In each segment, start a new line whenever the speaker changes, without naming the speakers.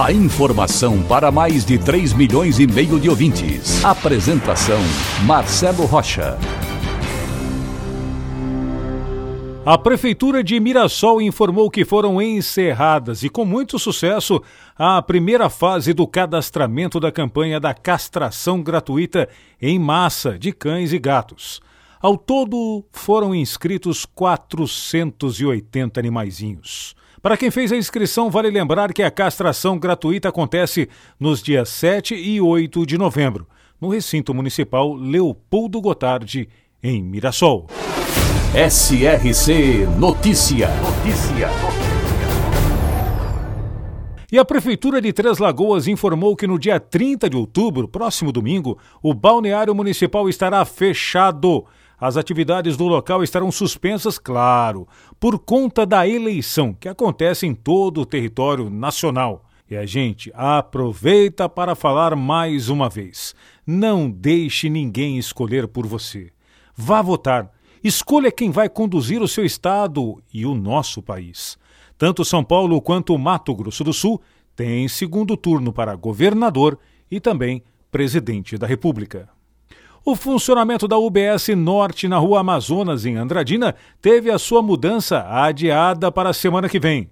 A informação para mais de 3 milhões e meio de ouvintes. Apresentação Marcelo Rocha.
A Prefeitura de Mirassol informou que foram encerradas e com muito sucesso a primeira fase do cadastramento da campanha da castração gratuita em massa de cães e gatos. Ao todo, foram inscritos 480 animaizinhos. Para quem fez a inscrição, vale lembrar que a castração gratuita acontece nos dias 7 e 8 de novembro, no recinto municipal Leopoldo Gotardi, em Mirassol.
SRC Notícia. Notícia.
E a Prefeitura de Três Lagoas informou que no dia 30 de outubro, próximo domingo, o balneário municipal estará fechado as atividades do local estarão suspensas, claro, por conta da eleição que acontece em todo o território nacional. E a gente aproveita para falar mais uma vez: não deixe ninguém escolher por você. Vá votar. Escolha quem vai conduzir o seu estado e o nosso país. Tanto São Paulo quanto Mato Grosso do Sul têm segundo turno para governador e também presidente da República. O funcionamento da UBS Norte na Rua Amazonas, em Andradina, teve a sua mudança adiada para a semana que vem.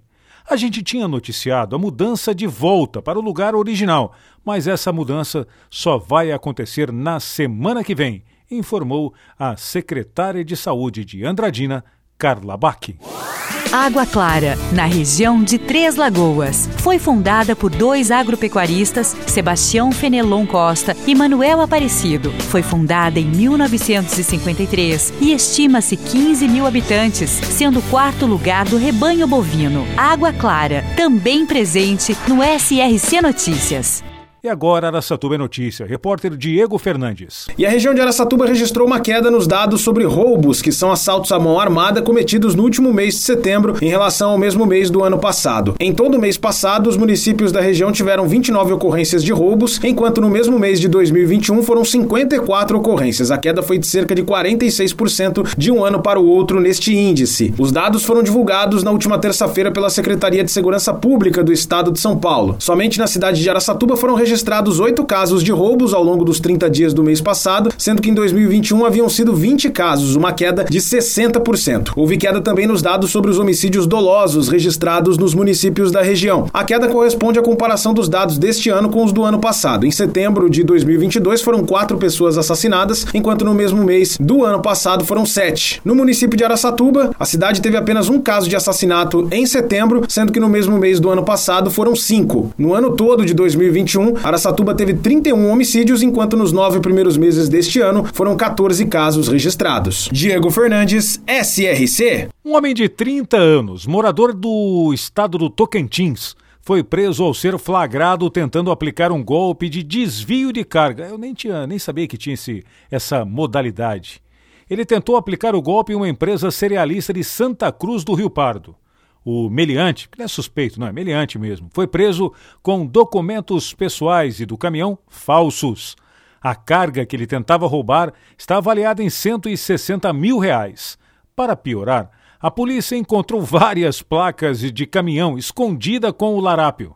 A gente tinha noticiado a mudança de volta para o lugar original, mas essa mudança só vai acontecer na semana que vem, informou a secretária de Saúde de Andradina, Carla Bach.
Água Clara, na região de Três Lagoas. Foi fundada por dois agropecuaristas, Sebastião Fenelon Costa e Manuel Aparecido. Foi fundada em 1953 e estima-se 15 mil habitantes, sendo o quarto lugar do rebanho bovino. Água Clara, também presente no SRC Notícias.
E agora Araçatuba é notícia. Repórter Diego Fernandes.
E a região de Araçatuba registrou uma queda nos dados sobre roubos, que são assaltos à mão armada cometidos no último mês de setembro em relação ao mesmo mês do ano passado. Em todo o mês passado, os municípios da região tiveram 29 ocorrências de roubos, enquanto no mesmo mês de 2021 foram 54 ocorrências. A queda foi de cerca de 46% de um ano para o outro neste índice. Os dados foram divulgados na última terça-feira pela Secretaria de Segurança Pública do Estado de São Paulo. Somente na cidade de Araçatuba foram registrados registrados oito casos de roubos ao longo dos 30 dias do mês passado, sendo que em 2021 haviam sido 20 casos, uma queda de 60%. Houve queda também nos dados sobre os homicídios dolosos registrados nos municípios da região. A queda corresponde à comparação dos dados deste ano com os do ano passado. Em setembro de 2022 foram quatro pessoas assassinadas, enquanto no mesmo mês do ano passado foram sete. No município de Araçatuba, a cidade teve apenas um caso de assassinato em setembro, sendo que no mesmo mês do ano passado foram cinco. No ano todo de 2021, Araçatuba teve 31 homicídios, enquanto nos nove primeiros meses deste ano foram 14 casos registrados. Diego Fernandes, SRC.
Um homem de 30 anos, morador do estado do Tocantins, foi preso ao ser flagrado tentando aplicar um golpe de desvio de carga. Eu nem, tinha, nem sabia que tinha esse, essa modalidade. Ele tentou aplicar o golpe em uma empresa cerealista de Santa Cruz do Rio Pardo o meliante, que não é suspeito, não é meliante mesmo, foi preso com documentos pessoais e do caminhão falsos. A carga que ele tentava roubar está avaliada em 160 mil reais. Para piorar, a polícia encontrou várias placas de caminhão escondida com o larápio.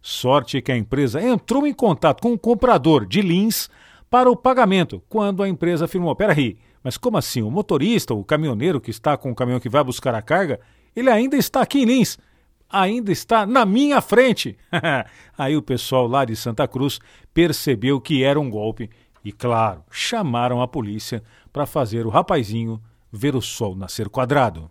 Sorte que a empresa entrou em contato com o comprador de Lins para o pagamento, quando a empresa afirmou: peraí, mas como assim? O motorista, o caminhoneiro que está com o caminhão que vai buscar a carga, ele ainda está aqui em Lins, ainda está na minha frente. Aí o pessoal lá de Santa Cruz percebeu que era um golpe e, claro, chamaram a polícia para fazer o rapazinho ver o sol nascer quadrado.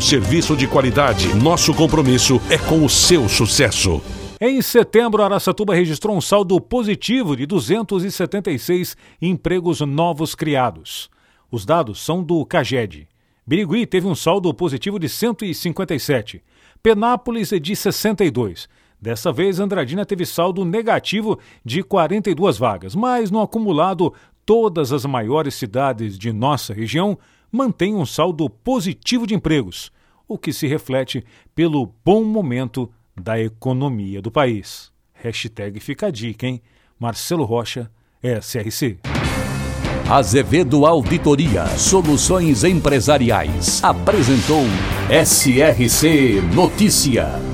serviço de qualidade. Nosso compromisso é com o seu sucesso.
Em setembro, Araçatuba registrou um saldo positivo de 276 empregos novos criados. Os dados são do CAGED. Birigui teve um saldo positivo de 157, Penápolis de 62. Dessa vez, Andradina teve saldo negativo de 42 vagas, mas no acumulado, todas as maiores cidades de nossa região mantêm um saldo positivo de empregos, o que se reflete pelo bom momento da economia do país. Hashtag fica a dica, hein? Marcelo Rocha, SRC.
Azevedo Auditoria Soluções Empresariais apresentou SRC Notícia.